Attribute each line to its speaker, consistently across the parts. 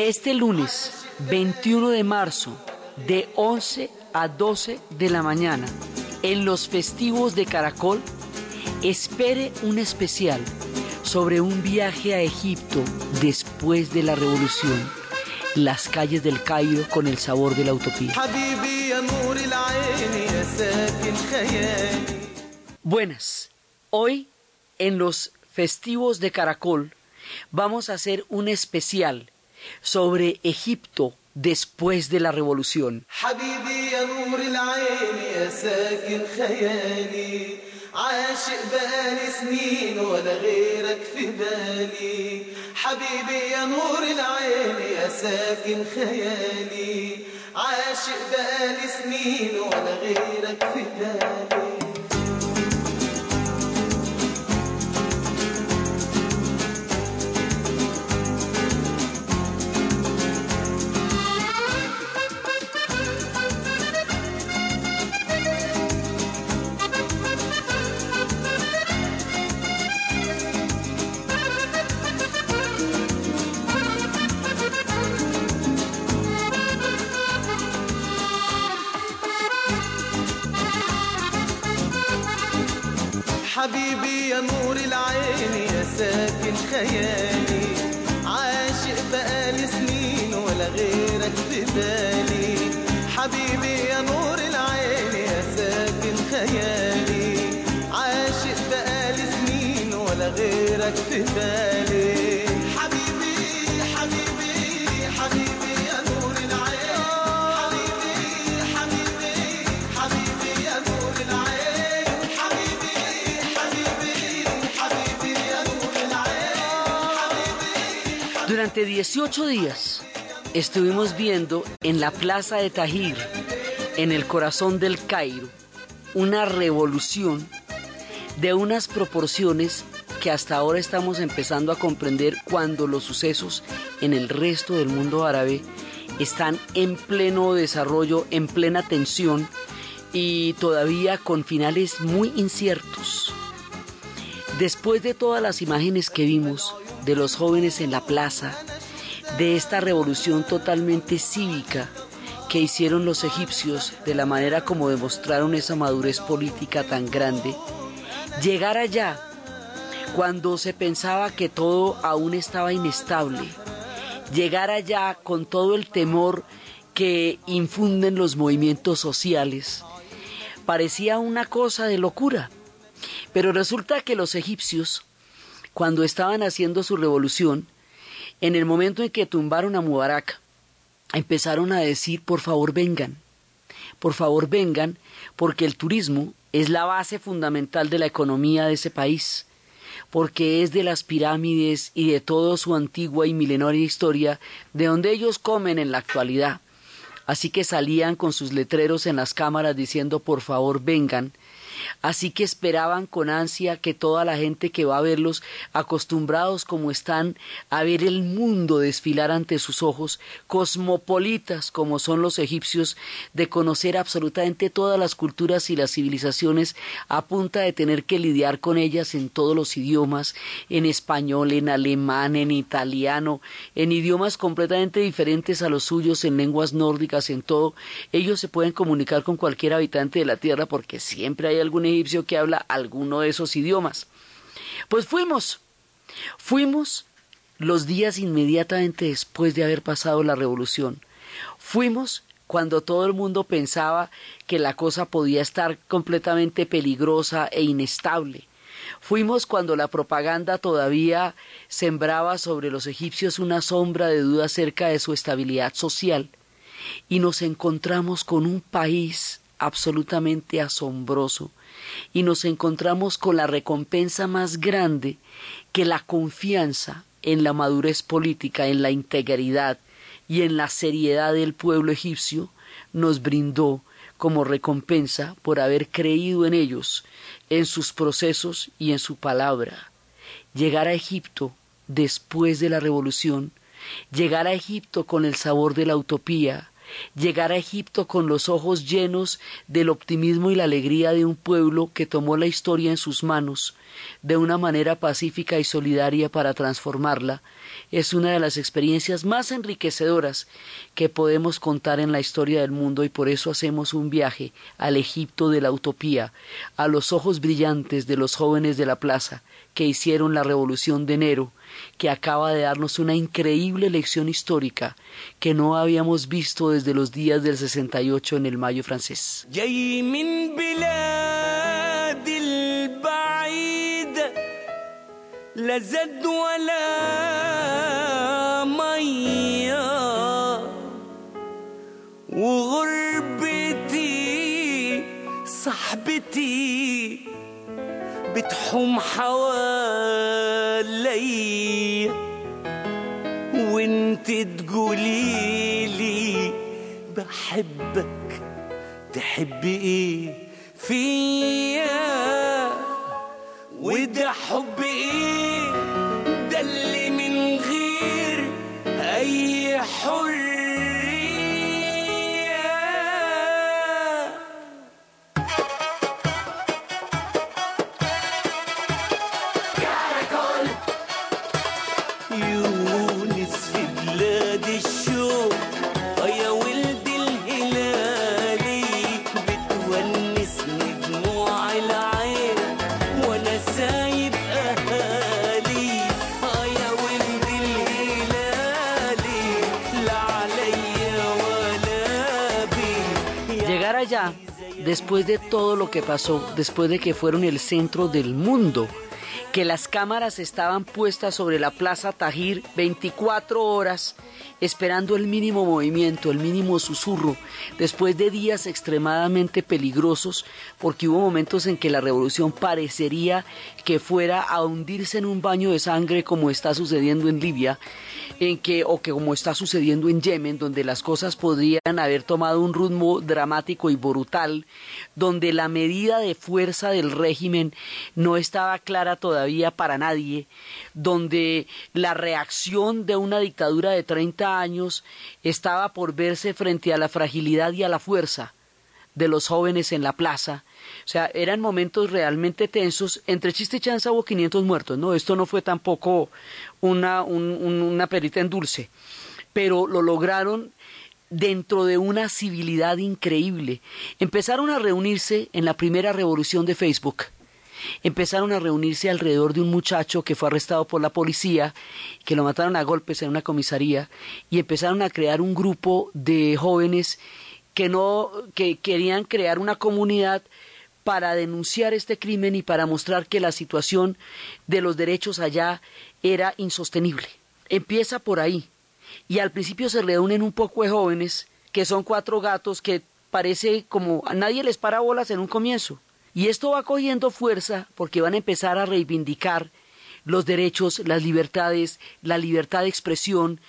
Speaker 1: Este lunes, 21 de marzo, de 11 a 12 de la mañana, en los festivos de Caracol, espere un especial sobre un viaje a Egipto después de la revolución, las calles del Cairo con el sabor de la utopía. Buenas, hoy en los festivos de Caracol vamos a hacer un especial sobre Egipto después de la revolución. عاشق بقالي سنين ولا غيرك في بالي حبيبي يا نور العين يا ساكن خيالي. عاشق بقالي سنين ولا غيرك في بالي. حبيبي يا نور العين يا ساكن خيالي. عاشق بقالي سنين ولا غيرك في Durante 18 días estuvimos viendo en la plaza de Tahir, en el corazón del Cairo, una revolución de unas proporciones que hasta ahora estamos empezando a comprender cuando los sucesos en el resto del mundo árabe están en pleno desarrollo, en plena tensión y todavía con finales muy inciertos. Después de todas las imágenes que vimos de los jóvenes en la plaza, de esta revolución totalmente cívica que hicieron los egipcios de la manera como demostraron esa madurez política tan grande, llegar allá cuando se pensaba que todo aún estaba inestable, llegar allá con todo el temor que infunden los movimientos sociales, parecía una cosa de locura. Pero resulta que los egipcios, cuando estaban haciendo su revolución, en el momento en que tumbaron a Mubarak, empezaron a decir, por favor vengan, por favor vengan, porque el turismo es la base fundamental de la economía de ese país, porque es de las pirámides y de toda su antigua y milenaria historia de donde ellos comen en la actualidad. Así que salían con sus letreros en las cámaras diciendo por favor vengan, Así que esperaban con ansia que toda la gente que va a verlos, acostumbrados como están a ver el mundo desfilar ante sus ojos, cosmopolitas como son los egipcios, de conocer absolutamente todas las culturas y las civilizaciones a punta de tener que lidiar con ellas en todos los idiomas, en español, en alemán, en italiano, en idiomas completamente diferentes a los suyos, en lenguas nórdicas, en todo, ellos se pueden comunicar con cualquier habitante de la tierra porque siempre hay algún egipcio que habla alguno de esos idiomas. Pues fuimos, fuimos los días inmediatamente después de haber pasado la revolución. Fuimos cuando todo el mundo pensaba que la cosa podía estar completamente peligrosa e inestable. Fuimos cuando la propaganda todavía sembraba sobre los egipcios una sombra de duda acerca de su estabilidad social. Y nos encontramos con un país absolutamente asombroso, y nos encontramos con la recompensa más grande que la confianza en la madurez política, en la integridad y en la seriedad del pueblo egipcio nos brindó como recompensa por haber creído en ellos, en sus procesos y en su palabra. Llegar a Egipto después de la revolución, llegar a Egipto con el sabor de la utopía, llegar a Egipto con los ojos llenos del optimismo y la alegría de un pueblo que tomó la historia en sus manos de una manera pacífica y solidaria para transformarla, es una de las experiencias más enriquecedoras que podemos contar en la historia del mundo y por eso hacemos un viaje al Egipto de la utopía, a los ojos brillantes de los jóvenes de la plaza que hicieron la revolución de enero, que acaba de darnos una increíble lección histórica que no habíamos visto desde los días del 68 en el Mayo francés.
Speaker 2: لا زد ولا مية وغربتي صاحبتي بتحوم حوالي وانت تقوليلي بحبك تحبي إيه فيا؟ وده حب إيه؟ ده اللي من غير أي حريه
Speaker 1: después de todo lo que pasó, después de que fueron el centro del mundo, que las cámaras estaban puestas sobre la Plaza Tajir 24 horas, esperando el mínimo movimiento, el mínimo susurro, después de días extremadamente peligrosos, porque hubo momentos en que la revolución parecería que fuera a hundirse en un baño de sangre como está sucediendo en Libia, en que o que como está sucediendo en Yemen, donde las cosas podrían haber tomado un ritmo dramático y brutal, donde la medida de fuerza del régimen no estaba clara todavía para nadie, donde la reacción de una dictadura de 30 años estaba por verse frente a la fragilidad y a la fuerza de los jóvenes en la plaza. O sea, eran momentos realmente tensos. Entre chiste y chanza hubo 500 muertos, ¿no? Esto no fue tampoco una, un- un- una perita en dulce. Pero lo lograron dentro de una civilidad increíble. Empezaron a reunirse en la primera revolución de Facebook. Empezaron a reunirse alrededor de un muchacho que fue arrestado por la policía, que lo mataron a golpes en una comisaría, y empezaron a crear un grupo de jóvenes que no que querían crear una comunidad para denunciar este crimen y para mostrar que la situación de los derechos allá era insostenible. Empieza por ahí. Y al principio se reúnen un poco de jóvenes, que son cuatro gatos que parece como a nadie les para bolas en un comienzo. Y esto va cogiendo fuerza porque van a empezar a reivindicar los derechos, las libertades, la libertad de expresión,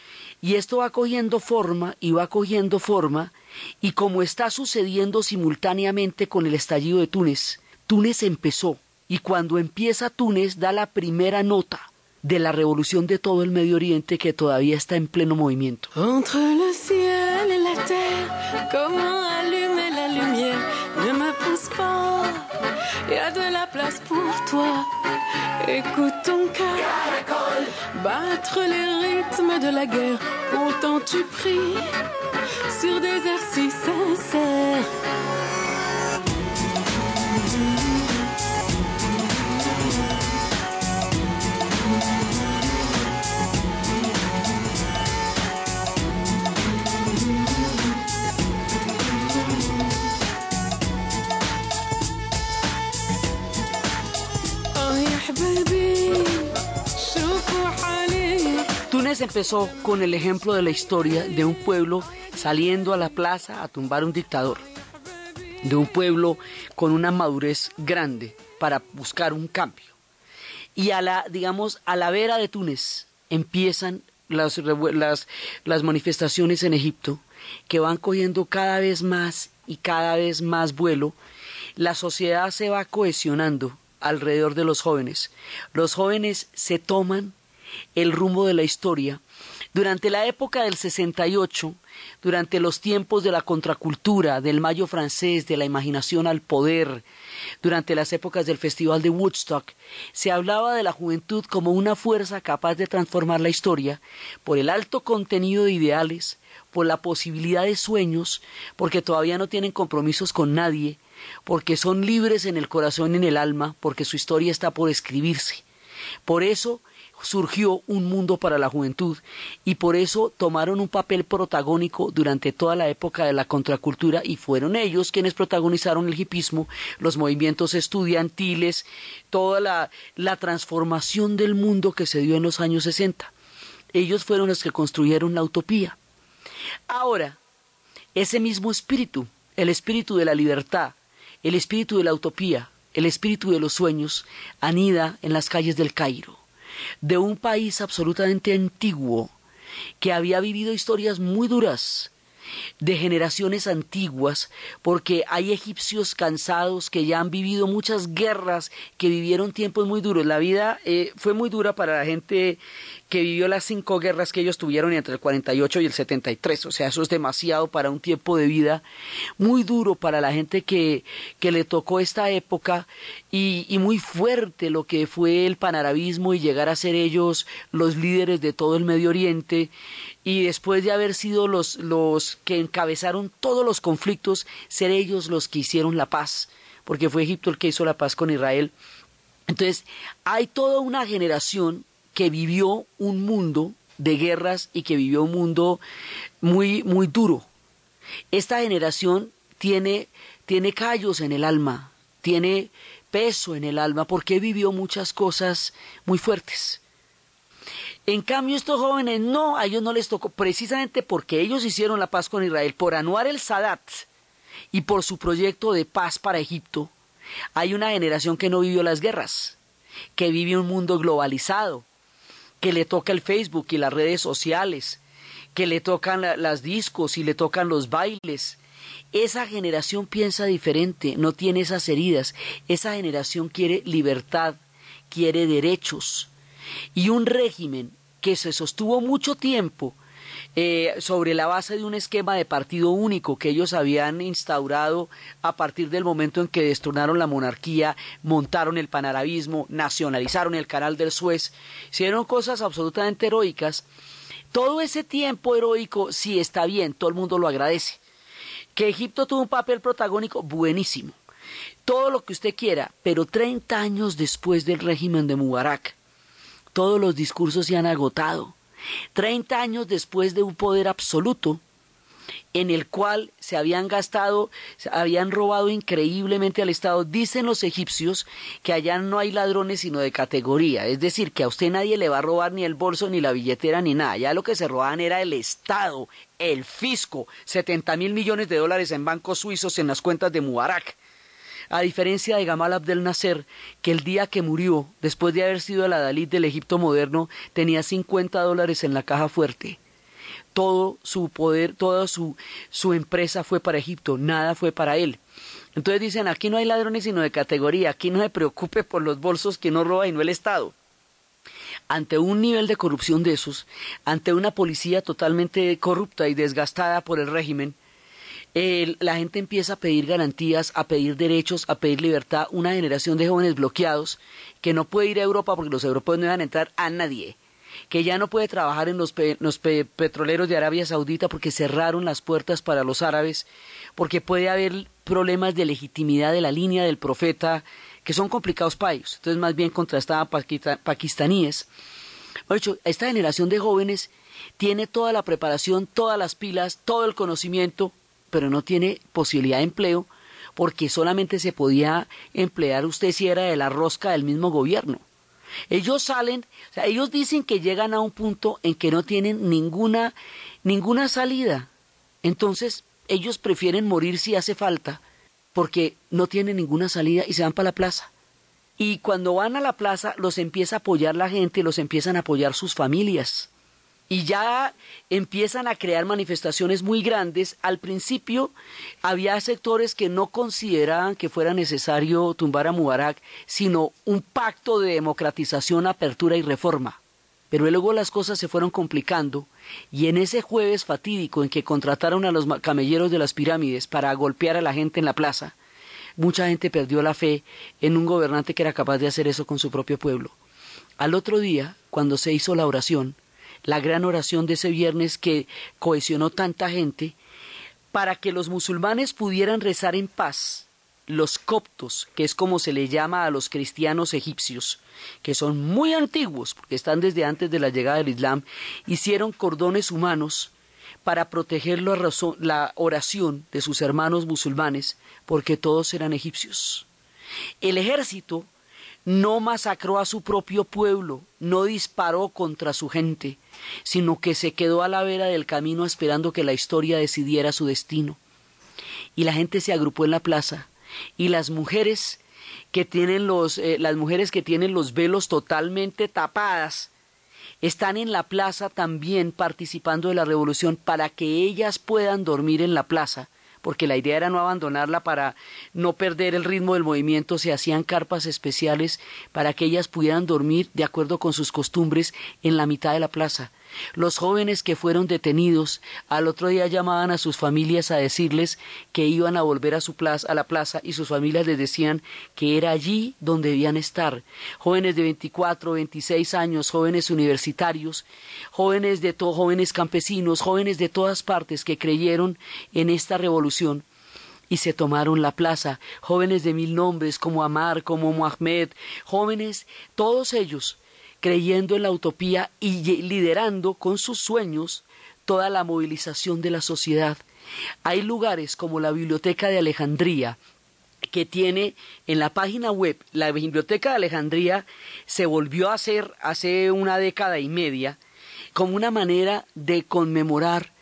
Speaker 1: y esto va cogiendo forma y va cogiendo forma, y como está sucediendo simultáneamente con el estallido de Túnez, Túnez empezó, y cuando empieza Túnez da la primera nota de la revolución de todo el Medio Oriente que todavía está en pleno movimiento.
Speaker 3: Entre le ciel et la comment pour toi. Écoute ton cœur, battre les rythmes de la guerre. Pourtant tu pries sur des airs si sincères.
Speaker 1: Túnez empezó con el ejemplo de la historia de un pueblo saliendo a la plaza a tumbar un dictador, de un pueblo con una madurez grande para buscar un cambio. Y a la, digamos, a la vera de Túnez empiezan las, las, las manifestaciones en Egipto que van cogiendo cada vez más y cada vez más vuelo. La sociedad se va cohesionando alrededor de los jóvenes. Los jóvenes se toman el rumbo de la historia. Durante la época del 68 durante los tiempos de la contracultura, del mayo francés, de la imaginación al poder, durante las épocas del Festival de Woodstock, se hablaba de la juventud como una fuerza capaz de transformar la historia por el alto contenido de ideales, por la posibilidad de sueños, porque todavía no tienen compromisos con nadie, porque son libres en el corazón y en el alma, porque su historia está por escribirse. Por eso surgió un mundo para la juventud y por eso tomaron un papel protagónico durante toda la época de la contracultura y fueron ellos quienes protagonizaron el hipismo, los movimientos estudiantiles, toda la, la transformación del mundo que se dio en los años 60. Ellos fueron los que construyeron la utopía. Ahora, ese mismo espíritu, el espíritu de la libertad, el espíritu de la utopía, el espíritu de los sueños, anida en las calles del Cairo, de un país absolutamente antiguo, que había vivido historias muy duras, de generaciones antiguas, porque hay egipcios cansados que ya han vivido muchas guerras, que vivieron tiempos muy duros. La vida eh, fue muy dura para la gente que vivió las cinco guerras que ellos tuvieron entre el 48 y el 73. O sea, eso es demasiado para un tiempo de vida muy duro para la gente que, que le tocó esta época y, y muy fuerte lo que fue el panarabismo y llegar a ser ellos los líderes de todo el Medio Oriente y después de haber sido los, los que encabezaron todos los conflictos, ser ellos los que hicieron la paz, porque fue Egipto el que hizo la paz con Israel. Entonces, hay toda una generación que vivió un mundo de guerras y que vivió un mundo muy, muy duro. Esta generación tiene, tiene callos en el alma, tiene peso en el alma, porque vivió muchas cosas muy fuertes. En cambio, estos jóvenes no, a ellos no les tocó, precisamente porque ellos hicieron la paz con Israel, por Anuar el Sadat y por su proyecto de paz para Egipto, hay una generación que no vivió las guerras, que vive un mundo globalizado, que le toca el Facebook y las redes sociales, que le tocan la, las discos y le tocan los bailes. Esa generación piensa diferente, no tiene esas heridas. Esa generación quiere libertad, quiere derechos. Y un régimen que se sostuvo mucho tiempo eh, sobre la base de un esquema de partido único que ellos habían instaurado a partir del momento en que destronaron la monarquía, montaron el panarabismo, nacionalizaron el canal del Suez, hicieron cosas absolutamente heroicas. Todo ese tiempo heroico sí está bien, todo el mundo lo agradece. Que Egipto tuvo un papel protagónico buenísimo. Todo lo que usted quiera, pero 30 años después del régimen de Mubarak, todos los discursos se han agotado. Treinta años después de un poder absoluto en el cual se habían gastado, se habían robado increíblemente al Estado. Dicen los egipcios que allá no hay ladrones sino de categoría, es decir, que a usted nadie le va a robar ni el bolso, ni la billetera, ni nada. Ya lo que se robaban era el Estado, el fisco, 70 mil millones de dólares en bancos suizos en las cuentas de Mubarak. A diferencia de Gamal Abdel Nasser, que el día que murió, después de haber sido el adalid del Egipto moderno, tenía 50 dólares en la caja fuerte. Todo su poder, toda su, su empresa fue para Egipto, nada fue para él. Entonces dicen, aquí no hay ladrones sino de categoría, aquí no se preocupe por los bolsos que no roba y no el Estado ante un nivel de corrupción de esos, ante una policía totalmente corrupta y desgastada por el régimen, la gente empieza a pedir garantías, a pedir derechos, a pedir libertad. Una generación de jóvenes bloqueados que no puede ir a Europa porque los europeos no dejan entrar a nadie. Que ya no puede trabajar en los, pe, los pe, petroleros de Arabia Saudita porque cerraron las puertas para los árabes, porque puede haber problemas de legitimidad de la línea del profeta que son complicados para ellos. Entonces, más bien contrastaban pakistaníes. De hecho, esta generación de jóvenes tiene toda la preparación, todas las pilas, todo el conocimiento, pero no tiene posibilidad de empleo porque solamente se podía emplear usted si era de la rosca del mismo gobierno. Ellos salen, ellos dicen que llegan a un punto en que no tienen ninguna, ninguna salida. Entonces, ellos prefieren morir si hace falta, porque no tienen ninguna salida y se van para la plaza. Y cuando van a la plaza, los empieza a apoyar la gente, los empiezan a apoyar sus familias y ya empiezan a crear manifestaciones muy grandes. Al principio había sectores que no consideraban que fuera necesario tumbar a Mubarak, sino un pacto de democratización, apertura y reforma. Pero luego las cosas se fueron complicando y en ese jueves fatídico en que contrataron a los camelleros de las pirámides para golpear a la gente en la plaza, mucha gente perdió la fe en un gobernante que era capaz de hacer eso con su propio pueblo. Al otro día, cuando se hizo la oración, la gran oración de ese viernes que cohesionó tanta gente, para que los musulmanes pudieran rezar en paz, los coptos, que es como se le llama a los cristianos egipcios, que son muy antiguos, porque están desde antes de la llegada del Islam, hicieron cordones humanos para proteger la, oración de sus hermanos musulmanes, porque todos eran egipcios. El ejército no masacró a su propio pueblo, no disparó contra su gente, sino que se quedó a la vera del camino esperando que la historia decidiera su destino. Y la gente se agrupó en la plaza, y las mujeres que tienen los, eh, las mujeres que tienen los velos totalmente tapadas, están en la plaza también participando de la revolución para que ellas puedan dormir en la plaza, porque la idea era no abandonarla para no perder el ritmo del movimiento, se hacían carpas especiales para que ellas pudieran dormir de acuerdo con sus costumbres en la mitad de la plaza. Los jóvenes que fueron detenidos al otro día llamaban a sus familias a decirles que iban a volver a su plaza, a la plaza y sus familias les decían que era allí donde debían estar. Jóvenes de 24, 26 años, jóvenes universitarios, jóvenes de to- jóvenes campesinos, jóvenes de todas partes que creyeron en esta revolución y se tomaron la plaza, jóvenes de mil nombres como Amar, como Mohamed, jóvenes, todos ellos creyendo en la utopía y liderando con sus sueños toda la movilización de la sociedad. Hay lugares como la Biblioteca de Alejandría, que tiene en la página web, la Biblioteca de Alejandría se volvió a hacer hace una década y media como una manera de conmemorar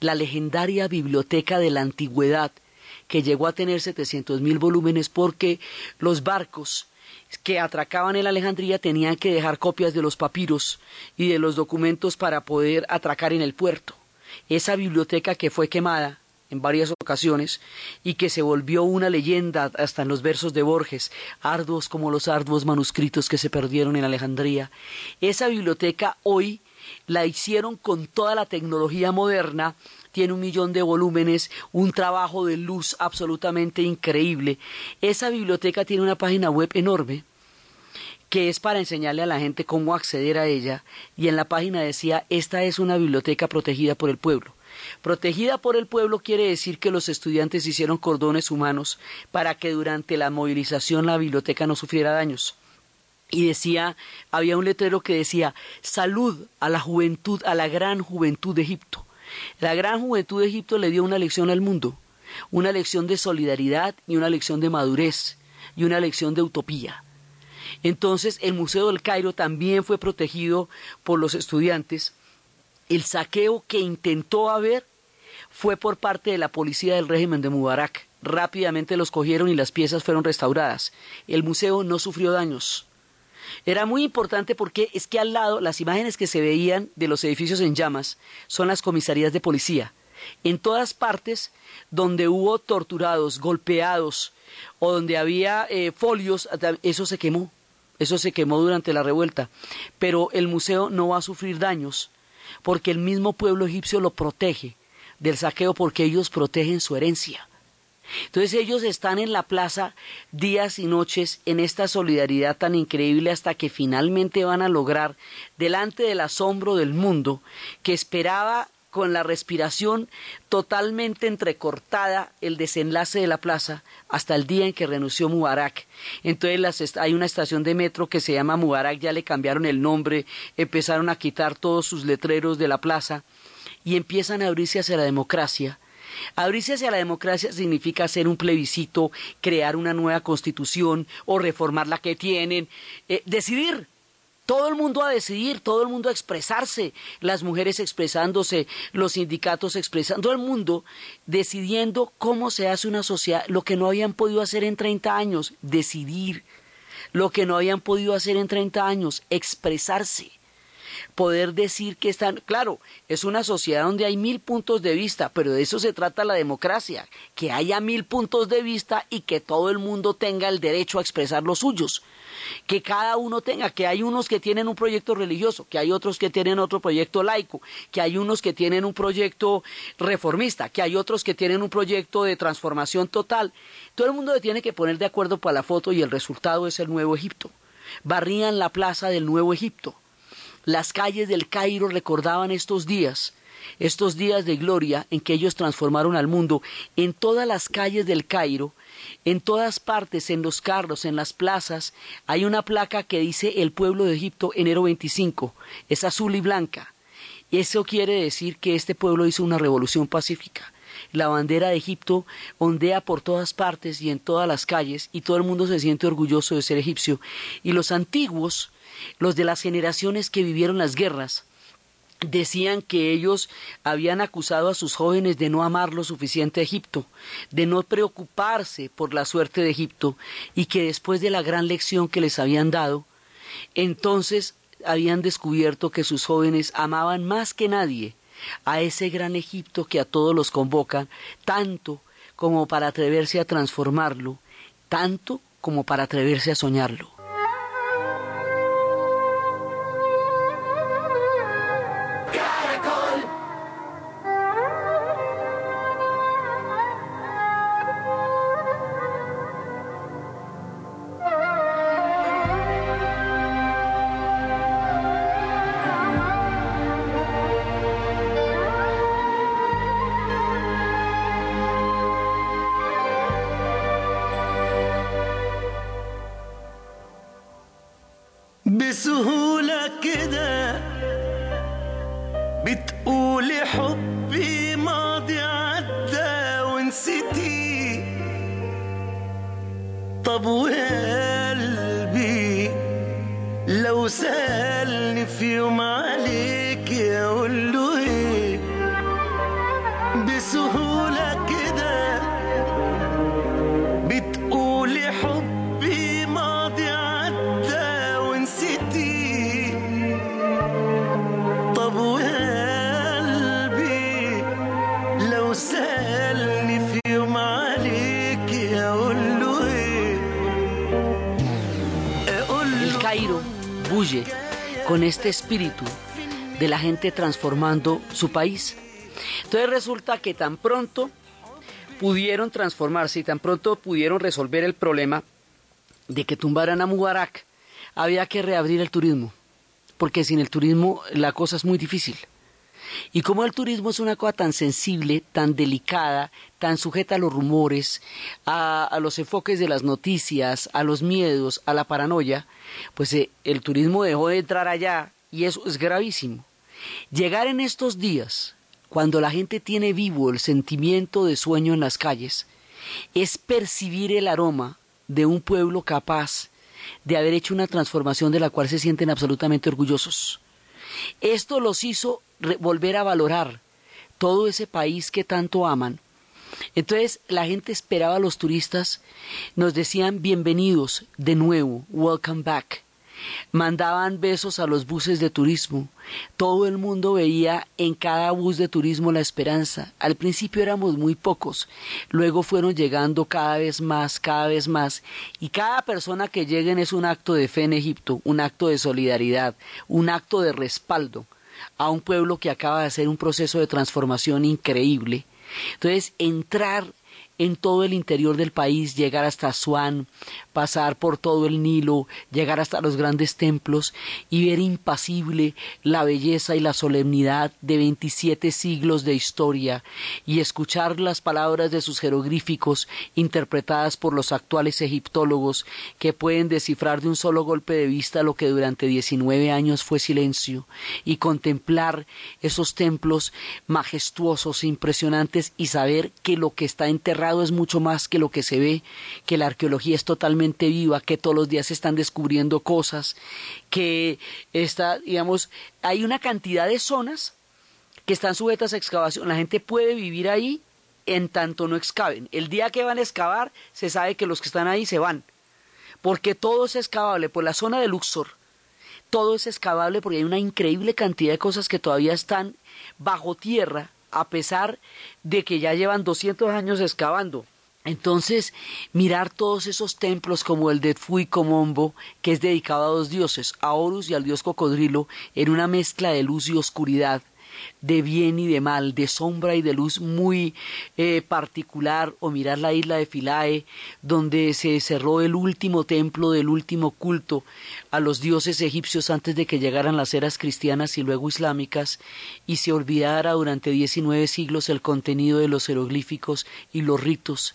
Speaker 1: la legendaria Biblioteca de la Antigüedad, que llegó a tener 700 mil volúmenes porque los barcos que atracaban en Alejandría tenían que dejar copias de los papiros y de los documentos para poder atracar en el puerto. Esa biblioteca que fue quemada en varias ocasiones y que se volvió una leyenda hasta en los versos de Borges, arduos como los arduos manuscritos que se perdieron en Alejandría. Esa biblioteca hoy la hicieron con toda la tecnología moderna, tiene un millón de volúmenes, un trabajo de luz absolutamente increíble. Esa biblioteca tiene una página web enorme que es para enseñarle a la gente cómo acceder a ella y en la página decía esta es una biblioteca protegida por el pueblo. Protegida por el pueblo quiere decir que los estudiantes hicieron cordones humanos para que durante la movilización la biblioteca no sufriera daños y decía, había un letrero que decía, salud a la juventud, a la gran juventud de Egipto. La gran juventud de Egipto le dio una lección al mundo, una lección de solidaridad y una lección de madurez y una lección de utopía. Entonces el Museo del Cairo también fue protegido por los estudiantes. El saqueo que intentó haber fue por parte de la policía del régimen de Mubarak. Rápidamente los cogieron y las piezas fueron restauradas. El museo no sufrió daños. Era muy importante porque es que al lado las imágenes que se veían de los edificios en llamas son las comisarías de policía. En todas partes donde hubo torturados, golpeados o donde había eh, folios, eso se quemó. Eso se quemó durante la revuelta. Pero el museo no va a sufrir daños porque el mismo pueblo egipcio lo protege del saqueo porque ellos protegen su herencia. Entonces ellos están en la plaza días y noches en esta solidaridad tan increíble hasta que finalmente van a lograr, delante del asombro del mundo, que esperaba con la respiración totalmente entrecortada el desenlace de la plaza hasta el día en que renunció Mubarak. Entonces hay una estación de metro que se llama Mubarak, ya le cambiaron el nombre, empezaron a quitar todos sus letreros de la plaza y empiezan a abrirse hacia la democracia Abrirse hacia la democracia significa hacer un plebiscito, crear una nueva constitución o reformar la que tienen, eh, decidir. Todo el mundo a decidir, todo el mundo a expresarse, las mujeres expresándose, los sindicatos expresando, todo el mundo decidiendo cómo se hace una sociedad, lo que no habían podido hacer en 30 años, decidir, lo que no habían podido hacer en 30 años, expresarse. Poder decir que están, claro, es una sociedad donde hay mil puntos de vista, pero de eso se trata la democracia, que haya mil puntos de vista y que todo el mundo tenga el derecho a expresar los suyos, que cada uno tenga, que hay unos que tienen un proyecto religioso, que hay otros que tienen otro proyecto laico, que hay unos que tienen un proyecto reformista, que hay otros que tienen un proyecto de transformación total. Todo el mundo se tiene que poner de acuerdo para la foto y el resultado es el nuevo Egipto. Barrían la plaza del nuevo Egipto las calles del Cairo recordaban estos días, estos días de gloria en que ellos transformaron al mundo. En todas las calles del Cairo, en todas partes, en los carros, en las plazas, hay una placa que dice el pueblo de Egipto enero 25. Es azul y blanca. Eso quiere decir que este pueblo hizo una revolución pacífica. La bandera de Egipto ondea por todas partes y en todas las calles y todo el mundo se siente orgulloso de ser egipcio. Y los antiguos, los de las generaciones que vivieron las guerras, decían que ellos habían acusado a sus jóvenes de no amar lo suficiente a Egipto, de no preocuparse por la suerte de Egipto, y que después de la gran lección que les habían dado, entonces habían descubierto que sus jóvenes amaban más que nadie a ese gran Egipto que a todos los convoca, tanto como para atreverse a transformarlo, tanto como para atreverse a soñarlo.
Speaker 4: بتقولي حبي ماضي عدى ونسيتي. طب وقلبي لو سألني في يوم عليك
Speaker 1: con este espíritu de la gente transformando su país. Entonces resulta que tan pronto pudieron transformarse y tan pronto pudieron resolver el problema de que tumbaran a Mubarak, había que reabrir el turismo, porque sin el turismo la cosa es muy difícil. Y como el turismo es una cosa tan sensible, tan delicada, tan sujeta a los rumores, a, los enfoques de las noticias, a los miedos, a la paranoia, pues eh, el turismo dejó de entrar allá y eso es gravísimo. Llegar en estos días, cuando la gente tiene vivo el sentimiento de sueño en las calles, es percibir el aroma de un pueblo capaz de haber hecho una transformación de la cual se sienten absolutamente orgullosos. Esto los hizo volver a valorar todo ese país que tanto aman. Entonces la gente esperaba a los turistas, nos decían bienvenidos de nuevo, welcome back. Mandaban besos a los buses de turismo. Todo el mundo veía en cada bus de turismo la esperanza. Al principio éramos muy pocos, luego fueron llegando cada vez más, cada vez más. Y cada persona que lleguen es un acto de fe en Egipto, un acto de solidaridad, un acto de respaldo a un pueblo que acaba de hacer un proceso de transformación increíble. Entonces, entrar en todo el interior del país, llegar hasta Asuán, pasar por todo el Nilo, llegar hasta los grandes templos y ver impasible la belleza y la solemnidad de 27 siglos de historia y escuchar las palabras de sus jeroglíficos interpretadas por los actuales egiptólogos que pueden descifrar de un solo golpe de vista lo que durante 19 años fue silencio y contemplar esos templos majestuosos impresionantes y saber que lo que está enterrado es mucho más que lo que se ve, que la arqueología es totalmente viva, que todos los días se están descubriendo cosas, que está, digamos, hay una cantidad de zonas que están sujetas a excavación. La gente puede vivir ahí en tanto no excaven. El día que van a excavar, se sabe que los que están ahí se van, porque todo es excavable por la zona de Luxor. todo es excavable porque hay una increíble cantidad de cosas que todavía están bajo tierra, a pesar de que ya llevan 200 años excavando. Entonces, mirar todos esos templos como el de Fuicomombo, que es dedicado a dos dioses, a Horus y al dios cocodrilo, en una mezcla de luz y oscuridad, de bien y de mal, de sombra y de luz muy eh, particular, o mirar la isla de Philae, donde se cerró el último templo del último culto a los dioses egipcios antes de que llegaran las eras cristianas y luego islámicas, y se olvidara durante diecinueve siglos el contenido de los jeroglíficos y los ritos,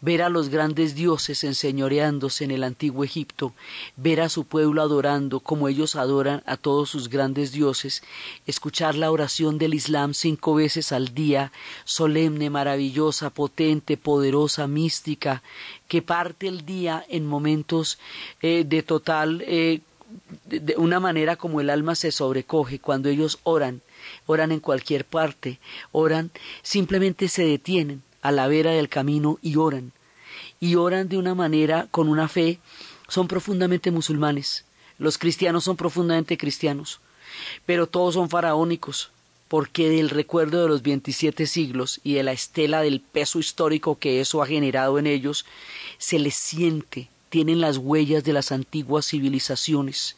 Speaker 1: ver a los grandes dioses enseñoreándose en el antiguo Egipto, ver a su pueblo adorando como ellos adoran a todos sus grandes dioses, escuchar la oración del Islam cinco veces al día, solemne, maravillosa, potente, poderosa, mística, que parte el día en momentos eh, de total, eh, de, de una manera como el alma se sobrecoge cuando ellos oran, oran en cualquier parte, oran, simplemente se detienen a la vera del camino y oran, y oran de una manera con una fe, son profundamente musulmanes, los cristianos son profundamente cristianos, pero todos son faraónicos, porque del recuerdo de los 27 siglos y de la estela del peso histórico que eso ha generado en ellos, se les siente, tienen las huellas de las antiguas civilizaciones,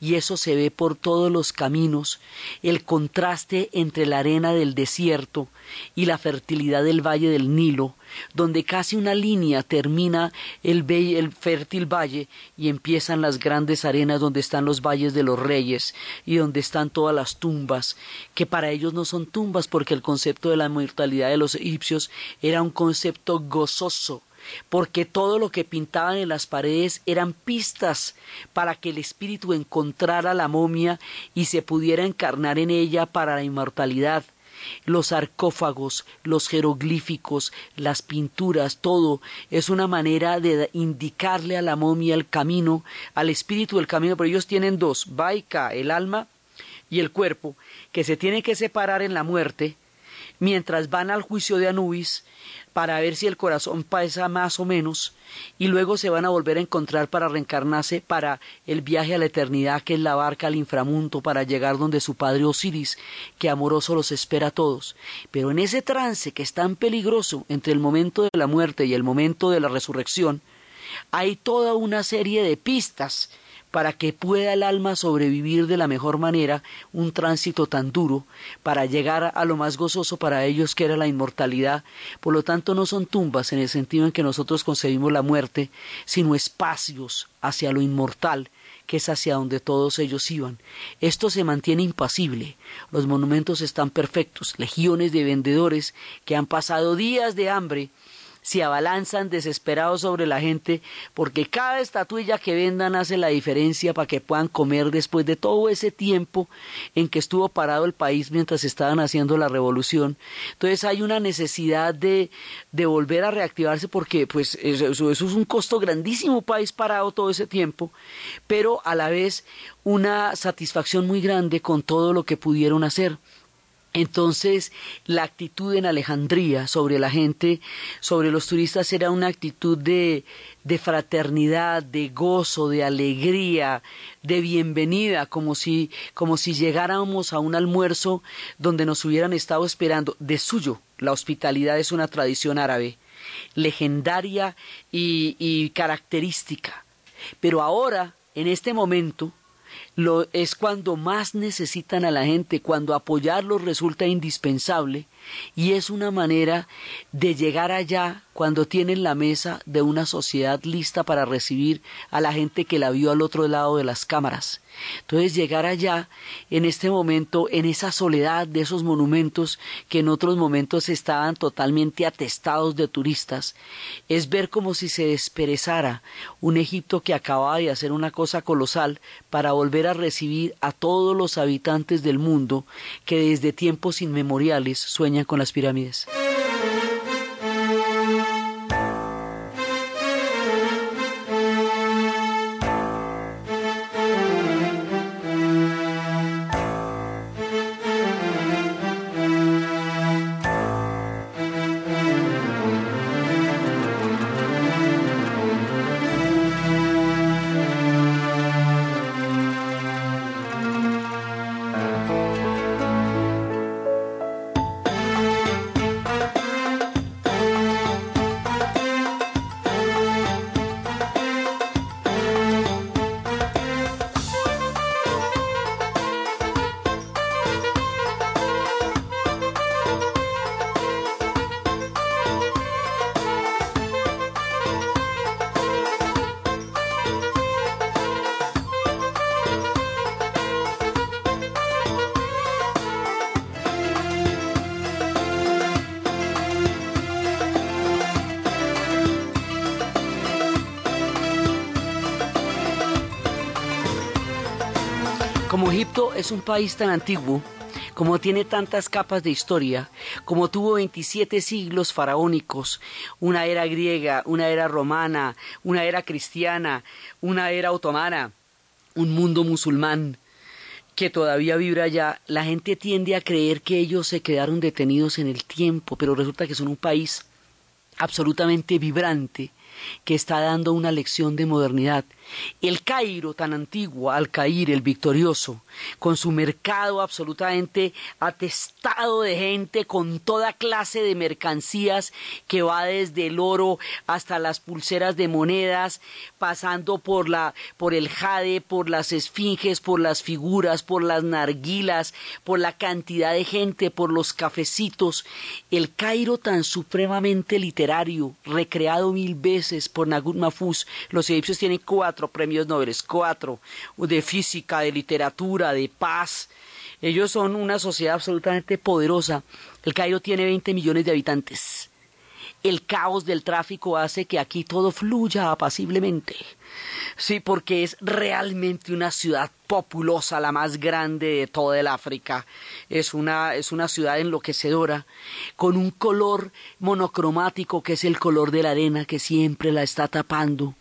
Speaker 1: y eso se ve por todos los caminos, el contraste entre la arena del desierto y la fertilidad del valle del Nilo, donde casi una línea termina el, el, fértil valle y empiezan las grandes arenas donde están los valles de los reyes y donde están todas las tumbas, que para ellos no son tumbas porque el concepto de la inmortalidad de los egipcios era un concepto gozoso, porque todo lo que pintaban en las paredes eran pistas para que el espíritu encontrara la momia y se pudiera encarnar en ella para la inmortalidad. Los sarcófagos, los jeroglíficos, las pinturas, todo es una manera de indicarle a la momia el camino, al espíritu el camino, pero ellos tienen dos, Baika, el alma y el cuerpo, que se tiene que separar en la muerte, mientras van al juicio de Anubis, para ver si el corazón pesa más o menos y luego se van a volver a encontrar para reencarnarse para el viaje a la eternidad que es la barca al inframundo para llegar donde su padre Osiris que amoroso los espera a todos. Pero en ese trance que es tan peligroso entre el momento de la muerte y el momento de la resurrección hay toda una serie de pistas para que pueda el alma sobrevivir de la mejor manera un tránsito tan duro, para llegar a lo más gozoso para ellos que era la inmortalidad. Por lo tanto, no son tumbas en el sentido en que nosotros concebimos la muerte, sino espacios hacia lo inmortal, que es hacia donde todos ellos iban. Esto se mantiene impasible. Los monumentos están perfectos. Legiones de vendedores que han pasado días de hambre se abalanzan desesperados sobre la gente porque cada estatuilla que vendan hace la diferencia para que puedan comer después de todo ese tiempo en que estuvo parado el país mientras estaban haciendo la revolución. Entonces hay una necesidad de, de volver a reactivarse porque pues eso, eso es un costo grandísimo país parado todo ese tiempo, pero a la vez una satisfacción muy grande con todo lo que pudieron hacer. Entonces, la actitud en Alejandría sobre la gente, sobre los turistas, era una actitud de, de, fraternidad, de gozo, de alegría, de bienvenida, como si, como si llegáramos a un almuerzo donde nos hubieran estado esperando. De suyo, la hospitalidad es una tradición árabe, legendaria y, y característica. Pero ahora, en este momento, lo, es cuando más necesitan a la gente, cuando apoyarlos resulta indispensable y es una manera de llegar allá cuando tienen la mesa de una sociedad lista para recibir a la gente que la vio al otro lado de las cámaras. Entonces llegar allá en este momento, en esa soledad de esos monumentos que en otros momentos estaban totalmente atestados de turistas, es ver como si se desperezara un Egipto que acababa de hacer una cosa colosal para volver a recibir a todos los habitantes del mundo que desde tiempos inmemoriales sueñan con las pirámides. Es un país tan antiguo, como tiene tantas capas de historia, como tuvo 27 siglos faraónicos, una era griega, una era romana, una era cristiana, una era otomana, un mundo musulmán que todavía vibra allá, la gente tiende a creer que ellos se quedaron detenidos en el tiempo, pero resulta que son un país absolutamente vibrante, que está dando una lección de modernidad. El Cairo tan antiguo, al caer el victorioso, con su mercado absolutamente atestado de gente, con toda clase de mercancías que va desde el oro hasta las pulseras de monedas, pasando por la, por el jade, por las esfinges, por las figuras, por las narguilas, por la cantidad de gente, por los cafecitos. El Cairo tan supremamente literario, recreado mil veces por Nagut Mahfouz. Los egipcios tienen cuatro premios Nobel, cuatro, de física, de literatura, de paz. Ellos son una sociedad absolutamente poderosa. El Cairo tiene 20 millones de habitantes. El caos del tráfico hace que aquí todo fluya apaciblemente. Sí, porque es realmente una ciudad populosa, la más grande de toda el África. Es una, es una ciudad enloquecedora, con un color monocromático que es el color de la arena que siempre la está tapando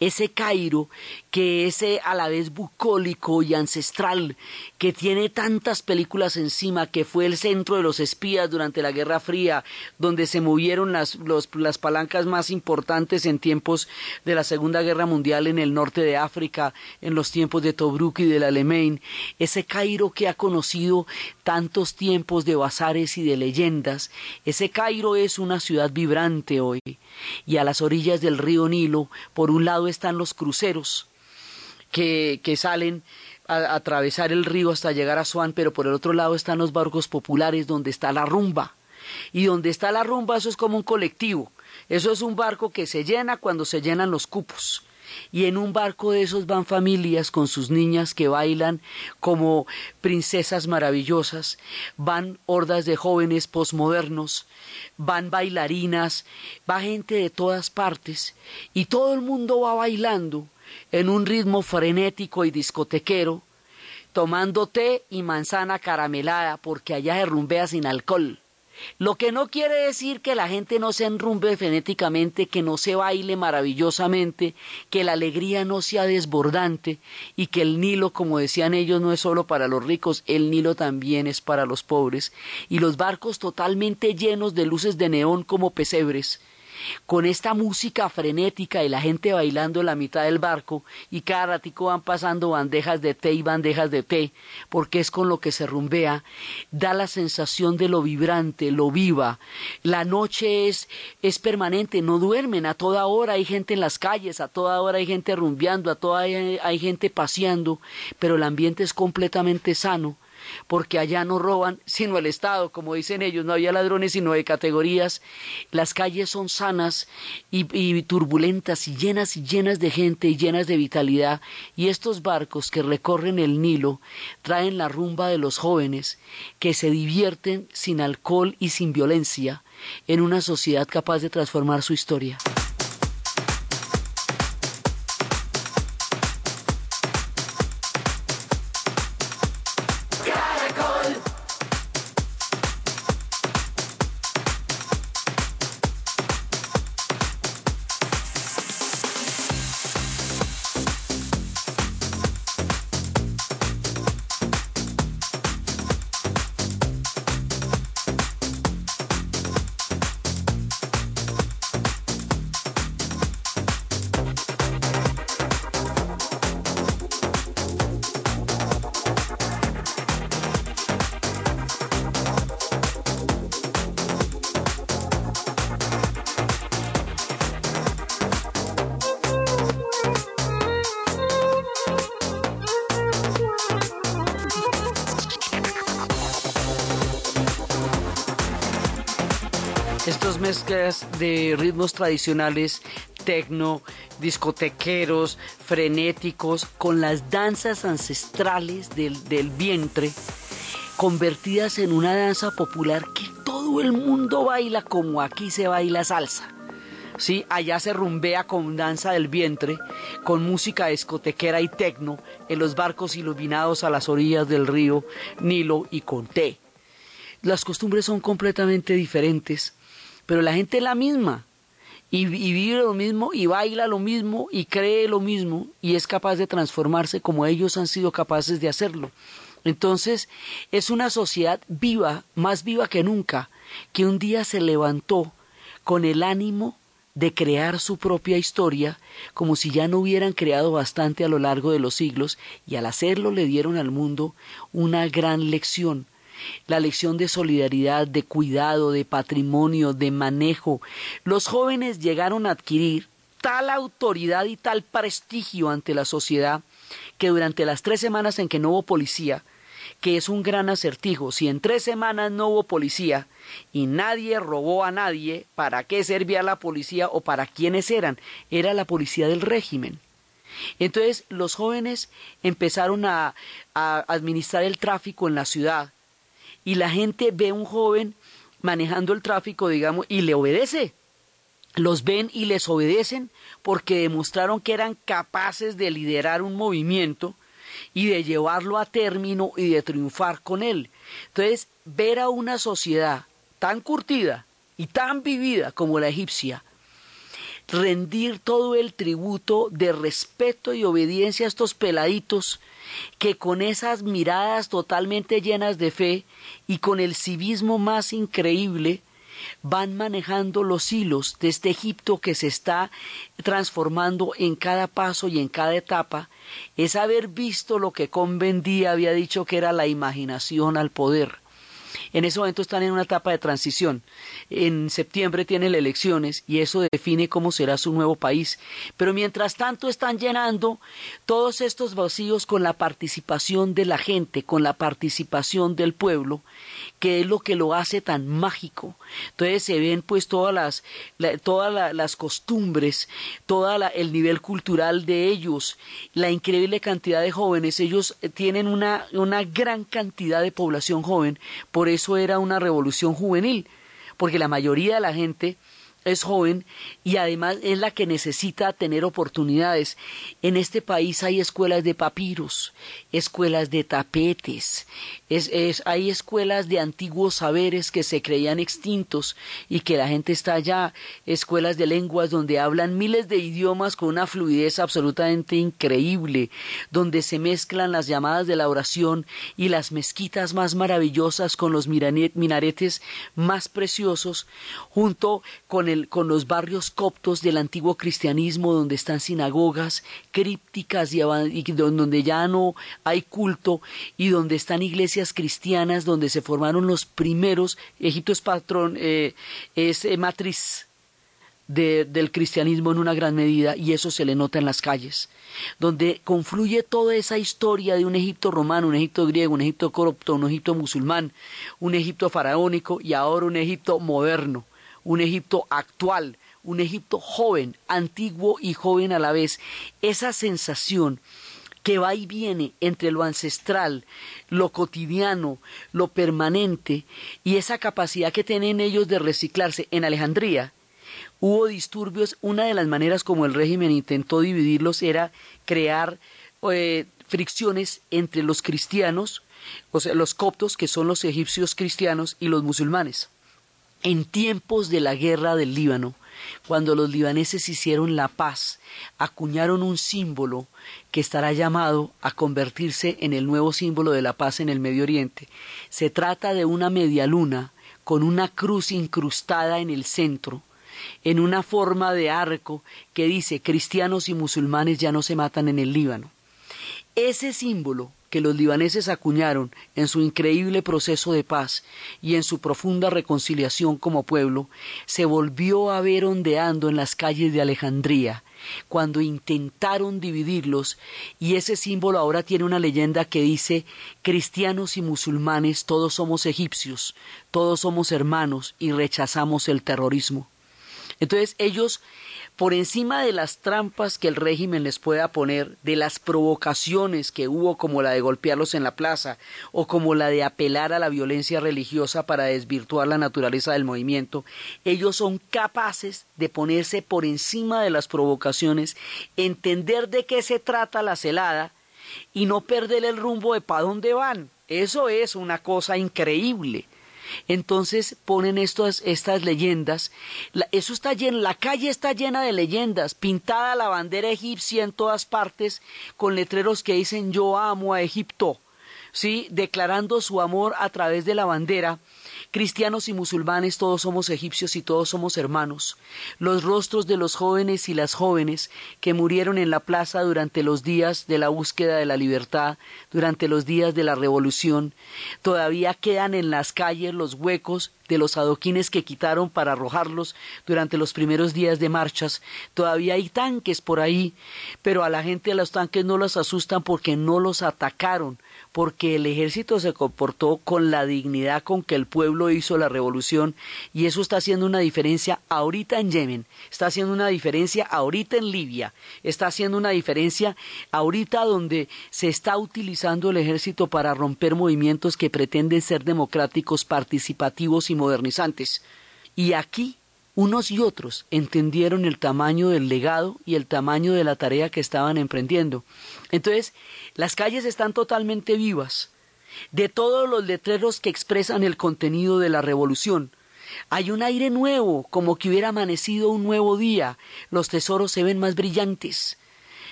Speaker 1: ese Cairo que es a la vez bucólico y ancestral, que tiene tantas películas encima, que fue el centro de los espías durante la Guerra Fría, donde se movieron las, las palancas más importantes en tiempos de la Segunda Guerra Mundial en el norte de África, en los tiempos de Tobruk y del Alemán, ese Cairo que ha conocido tantos tiempos de bazares y de leyendas, ese Cairo es una ciudad vibrante hoy, y a las orillas del río Nilo, por un lado están los cruceros, que, salen a, atravesar el río hasta llegar a Swan, pero por el otro lado están los barcos populares donde está la rumba. Y donde está la rumba, eso es como un colectivo. Eso es un barco que se llena cuando se llenan los cupos. Y en un barco de esos van familias con sus niñas que bailan como princesas maravillosas, van hordas de jóvenes posmodernos, van bailarinas, va gente de todas partes, y todo el mundo va bailando en un ritmo frenético y discotequero, tomando té y manzana caramelada, porque allá se rumbea sin alcohol. Lo que no quiere decir que la gente no se enrumbe frenéticamente, que no se baile maravillosamente, que la alegría no sea desbordante y que el Nilo, como decían ellos, no es solo para los ricos, el Nilo también es para los pobres, y los barcos totalmente llenos de luces de neón como pesebres, con esta música frenética y la gente bailando en la mitad del barco y cada ratico van pasando bandejas de té y bandejas de té, porque es con lo que se rumbea, da la sensación de lo vibrante, lo viva. La noche es, es permanente, no duermen, a toda hora hay gente en las calles, a toda hora hay gente rumbeando, a toda hora hay gente paseando, pero el ambiente es completamente sano porque allá no roban sino el Estado, como dicen ellos, no había ladrones sino de categorías, las calles son sanas y, y, turbulentas y llenas y llenas de gente y llenas de vitalidad, y estos barcos que recorren el Nilo traen la rumba de los jóvenes que se divierten sin alcohol y sin violencia en una sociedad capaz de transformar su historia. Mezclas de ritmos tradicionales, tecno, discotequeros, frenéticos, con las danzas ancestrales del, del vientre, convertidas en una danza popular que todo el mundo baila como aquí se baila salsa. ¿sí? Allá se rumbea con danza del vientre, con música discotequera y tecno, en los barcos iluminados a las orillas del río Nilo y con té. Las costumbres son completamente diferentes, pero la gente es la misma. Y, y vive lo mismo, y baila lo mismo, y cree lo mismo, y es capaz de transformarse como ellos han sido capaces de hacerlo. Entonces, es una sociedad viva, más viva que nunca, que un día se levantó con el ánimo de crear su propia historia, como si ya no hubieran creado bastante a lo largo de los siglos, y al hacerlo le dieron al mundo una gran lección, la lección de solidaridad, de cuidado, de patrimonio, de manejo. Los jóvenes llegaron a adquirir tal autoridad y tal prestigio ante la sociedad que durante las tres semanas en que no hubo policía, que es un gran acertijo. Si en tres semanas no hubo policía y nadie robó a nadie, ¿para qué servía la policía o para quiénes eran? Era la policía del régimen. Entonces los jóvenes empezaron a, a administrar el tráfico en la ciudad y la gente ve a un joven manejando el tráfico, digamos, y le obedece. Los ven y les obedecen porque demostraron que eran capaces de liderar un movimiento y de llevarlo a término y de triunfar con él. Entonces, ver a una sociedad tan curtida y tan vivida como la egipcia, rendir todo el tributo de respeto y obediencia a estos peladitos que con esas miradas totalmente llenas de fe y con el civismo más increíble van manejando los hilos de este Egipto que se está transformando en cada paso y en cada etapa, es haber visto lo que Convendía había dicho que era la imaginación al poder. En ese momento están en una etapa de transición. En septiembre tienen elecciones y eso define cómo será su nuevo país. Pero mientras tanto están llenando todos estos vacíos con la participación de la gente, con la participación del pueblo, que es lo que lo hace tan mágico. Entonces se ven pues todas las, la, todas la, las costumbres, todo el nivel cultural de ellos, la increíble cantidad de jóvenes. Ellos tienen una, una gran cantidad de población joven, por eso era una revolución juvenil, porque la mayoría de la gente es joven y además es la que necesita tener oportunidades. En este país hay escuelas de papiros, escuelas de tapetes, es, es, hay escuelas de antiguos saberes que se creían extintos y que la gente está allá, escuelas de lenguas donde hablan miles de idiomas con una fluidez absolutamente increíble, donde se mezclan las llamadas de la oración y las mezquitas más maravillosas con los minaretes más preciosos, junto con, el, con los barrios coptos del antiguo cristianismo donde están sinagogas crípticas y, donde ya no hay culto y donde están iglesias cristianas donde se formaron los primeros, Egipto es patrón, eh, es eh, matriz de, del cristianismo en una gran medida y eso se le nota en las calles, donde confluye toda esa historia de un Egipto romano, un Egipto griego, un Egipto corrupto, un Egipto musulmán, un Egipto faraónico y ahora un Egipto moderno, un Egipto actual, un Egipto joven, antiguo y joven a la vez. Esa sensación que va y viene entre lo ancestral, lo cotidiano, lo permanente y esa capacidad que tienen ellos de reciclarse. En Alejandría hubo disturbios, una de las maneras como el régimen intentó dividirlos era crear eh, fricciones entre los cristianos, o sea, los coptos, que son los egipcios cristianos, y los musulmanes. En tiempos de la guerra del Líbano, cuando los libaneses hicieron la paz, acuñaron un símbolo que estará llamado a convertirse en el nuevo símbolo de la paz en el Medio Oriente. Se trata de una media luna con una cruz incrustada en el centro, en una forma de arco que dice cristianos y musulmanes ya no se matan en el Líbano. Ese símbolo que los libaneses acuñaron en su increíble proceso de paz y en su profunda reconciliación como pueblo, se volvió a ver ondeando en las calles de Alejandría, cuando intentaron dividirlos, y ese símbolo ahora tiene una leyenda que dice cristianos y musulmanes todos somos egipcios, todos somos hermanos y rechazamos el terrorismo. Entonces ellos, por encima de las trampas que el régimen les pueda poner, de las provocaciones que hubo como la de golpearlos en la plaza o como la de apelar a la violencia religiosa para desvirtuar la naturaleza del movimiento, ellos son capaces de ponerse por encima de las provocaciones, entender de qué se trata la celada y no perder el rumbo de para dónde van. Eso es una cosa increíble. Entonces ponen estas, estas leyendas. La, eso está lleno, la calle está llena de leyendas, pintada la bandera egipcia en todas partes, con letreros que dicen yo amo a Egipto, ¿sí? declarando su amor a través de la bandera cristianos y musulmanes, todos somos egipcios y todos somos hermanos. Los rostros de los jóvenes y las jóvenes que murieron en la plaza durante los días de la búsqueda de la libertad, durante los días de la revolución, todavía quedan en las calles los huecos de los adoquines que quitaron para arrojarlos durante los primeros días de marchas. Todavía hay tanques por ahí, pero a la gente de los tanques no los asustan porque no los atacaron, porque el ejército se comportó con la dignidad con que el pueblo hizo la revolución y eso está haciendo una diferencia ahorita en Yemen, está haciendo una diferencia ahorita en Libia, está haciendo una diferencia ahorita donde se está utilizando el ejército para romper movimientos que pretenden ser democráticos, participativos y modernizantes. Y aquí unos y otros entendieron el tamaño del legado y el tamaño de la tarea que estaban emprendiendo. Entonces, las calles están totalmente vivas de todos los letreros que expresan el contenido de la revolución. Hay un aire nuevo, como que hubiera amanecido un nuevo día. Los tesoros se ven más brillantes.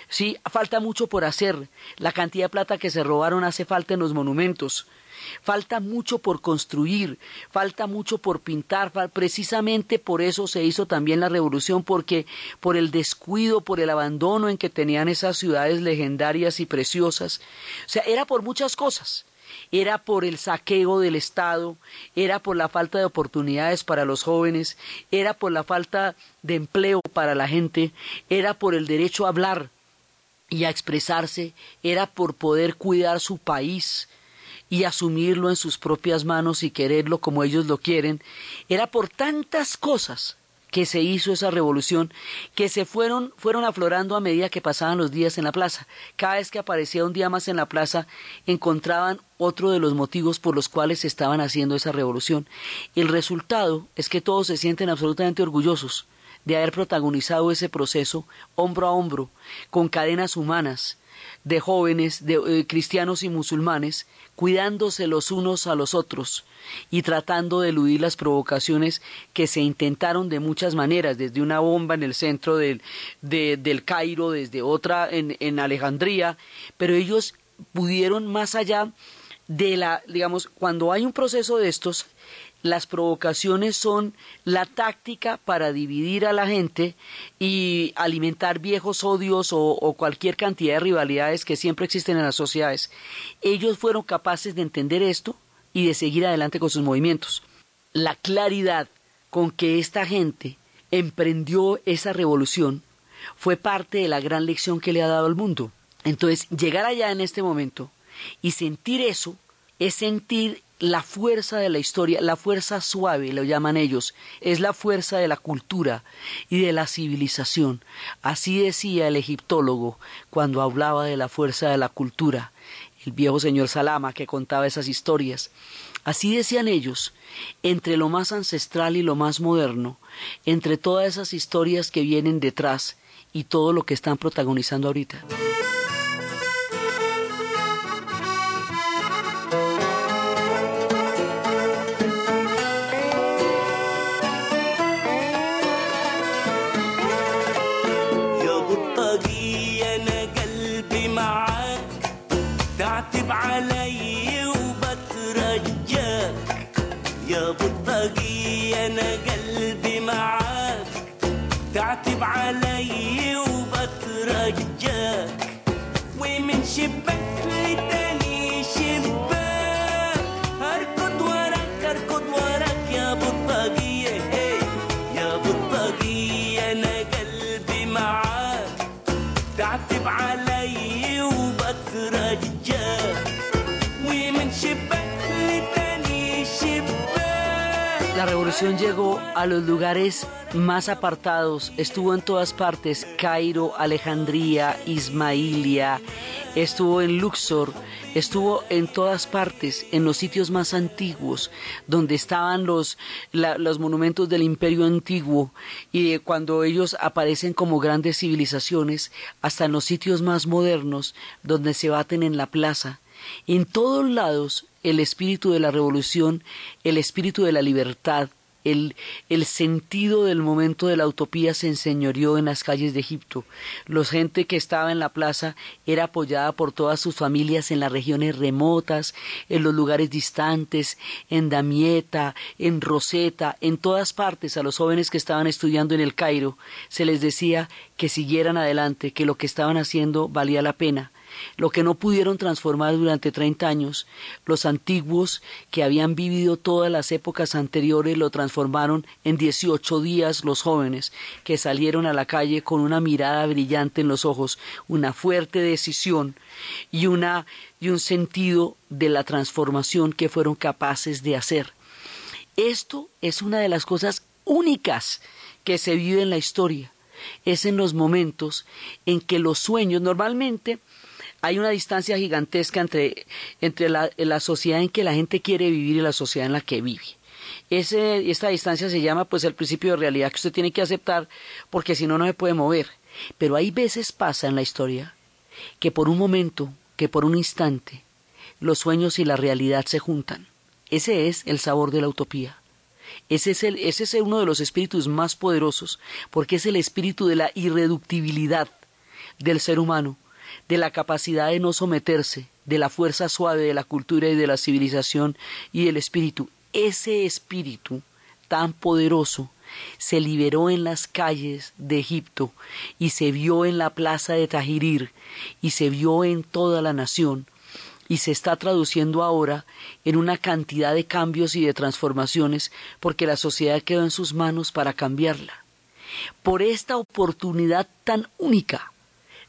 Speaker 1: Sí, falta mucho por hacer. La cantidad de plata que se robaron hace falta en los monumentos. Falta mucho por construir, falta mucho por pintar, precisamente por eso se hizo también la revolución, porque por el descuido, por el abandono en que tenían esas ciudades legendarias y preciosas. O sea, era por muchas cosas era por el saqueo del Estado, era por la falta de oportunidades para los jóvenes, era por la falta de empleo para la gente, era por el derecho a hablar y a expresarse, era por poder cuidar su país, y asumirlo en sus propias manos y quererlo como ellos lo quieren, era por tantas cosas que se hizo esa revolución, que se fueron, fueron aflorando a medida que pasaban los días en la plaza. Cada vez que aparecía un día más en la plaza, encontraban otro de los motivos por los cuales estaban haciendo esa revolución. El resultado es que todos se sienten absolutamente orgullosos de haber protagonizado ese proceso hombro a hombro, con cadenas humanas, de jóvenes, de eh, cristianos y musulmanes, cuidándose los unos a los otros y tratando de eludir las provocaciones que se intentaron de muchas maneras, desde una bomba en el centro del, del Cairo, desde otra en, en Alejandría, pero ellos pudieron más allá de la, digamos, cuando hay un proceso de estos, las provocaciones son la táctica para dividir a la gente y alimentar viejos odios o, cualquier cantidad de rivalidades que siempre existen en las sociedades. Ellos fueron capaces de entender esto y de seguir adelante con sus movimientos. La claridad con que esta gente emprendió esa revolución fue parte de la gran lección que le ha dado al mundo. Entonces, llegar allá en este momento y sentir eso es sentir la fuerza de la historia, la fuerza suave, lo llaman ellos, es la fuerza de la cultura y de la civilización. Así decía el egiptólogo cuando hablaba de la fuerza de la cultura, el viejo señor Salama que contaba esas historias. Así decían ellos, entre lo más ancestral y lo más moderno, entre todas esas historias que vienen detrás y todo lo que están protagonizando ahorita. La revolución llegó a los lugares más apartados, estuvo en todas partes, Cairo, Alejandría, Ismailia, estuvo en Luxor, estuvo en todas partes, en los sitios más antiguos, donde estaban los, la- los monumentos del imperio antiguo, y cuando ellos aparecen como grandes civilizaciones, hasta en los sitios más modernos, donde se baten en la plaza. En todos lados, el espíritu de la revolución, el espíritu de la libertad, el, el sentido del momento de la utopía se enseñoreó en las calles de Egipto. La gente que estaba en la plaza era apoyada por todas sus familias en las regiones remotas, en los lugares distantes, en Damieta, en Rosetta, en todas partes a los jóvenes que estaban estudiando en el Cairo se les decía que siguieran adelante, que lo que estaban haciendo valía la pena. Lo que no pudieron transformar durante 30 años, los antiguos que habían vivido todas las épocas anteriores lo transformaron en 18 días los jóvenes que salieron a la calle con una mirada brillante en los ojos, una fuerte decisión y, una, y un sentido de la transformación que fueron capaces de hacer. Esto es una de las cosas únicas que se vive en la historia. Es en los momentos en que los sueños normalmente hay una distancia gigantesca entre, entre la, la sociedad en que la gente quiere vivir y la sociedad en la que vive. Ese, esta distancia se llama pues el principio de realidad que usted tiene que aceptar porque si no no se puede mover. Pero hay veces pasa en la historia que por un momento, que por un instante, los sueños y la realidad se juntan. Ese es el sabor de la utopía. Ese es, el, ese es uno de los espíritus más poderosos, porque es el espíritu de la irreductibilidad del ser humano, de la capacidad de no someterse, de la fuerza suave de la cultura y de la civilización y del espíritu. Ese espíritu tan poderoso se liberó en las calles de Egipto y se vio en la plaza de Tajirir y se vio en toda la nación y se está traduciendo ahora en una cantidad de cambios y de transformaciones porque la sociedad quedó en sus manos para cambiarla. Por esta oportunidad tan única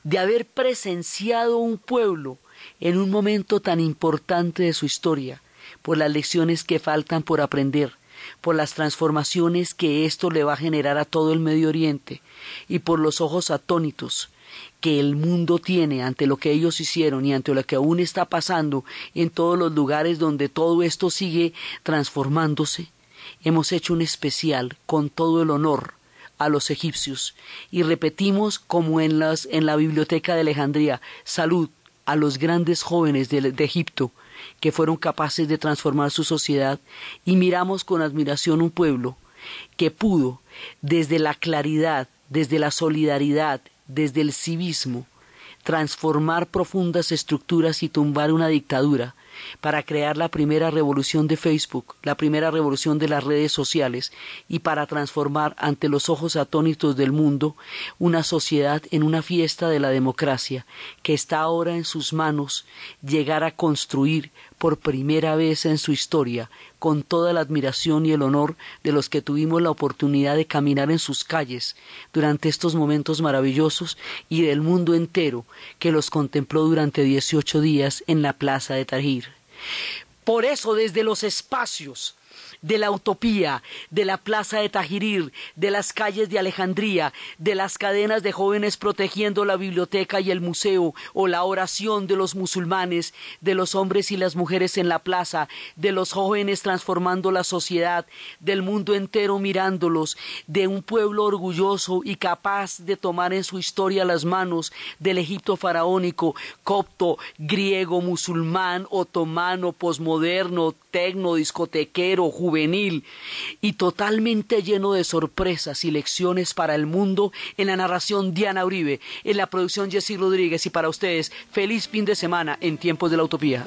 Speaker 1: de haber presenciado un pueblo en un momento tan importante de su historia, por las lecciones que faltan por aprender, por las transformaciones que esto le va a generar a todo el Medio Oriente y por los ojos atónitos que el mundo tiene ante lo que ellos hicieron y ante lo que aún está pasando en todos los lugares donde todo esto sigue transformándose, hemos hecho un especial con todo el honor a los egipcios. Y repetimos como en, las, en la biblioteca de Alejandría, salud a los grandes jóvenes de, de Egipto que fueron capaces de transformar su sociedad y miramos con admiración un pueblo que pudo, desde la claridad, desde la solidaridad, desde el civismo, transformar profundas estructuras y tumbar una dictadura para crear la primera revolución de Facebook, la primera revolución de las redes sociales y para transformar ante los ojos atónitos del mundo una sociedad en una fiesta de la democracia que está ahora en sus manos llegar a construir por primera vez en su historia con toda la admiración y el honor de los que tuvimos la oportunidad de caminar en sus calles durante estos momentos maravillosos y del mundo entero que los contempló durante 18 días en la plaza de Tahrir. Por eso desde los espacios de la utopía, de la plaza de Tajirir, de las calles de Alejandría, de las cadenas de jóvenes protegiendo la biblioteca y el museo, o la oración de los musulmanes, de los hombres y las mujeres en la plaza, de los jóvenes transformando la sociedad, del mundo entero mirándolos, de un pueblo orgulloso y capaz de tomar en su historia las manos del Egipto faraónico, copto, griego, musulmán, otomano, posmoderno, tecno, discotequero, juvenil y totalmente lleno de sorpresas y lecciones para el mundo en la narración Diana Uribe, en la producción Jessy Rodríguez y para ustedes, feliz fin de semana en tiempos de la utopía.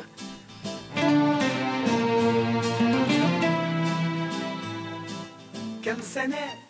Speaker 5: كم سنة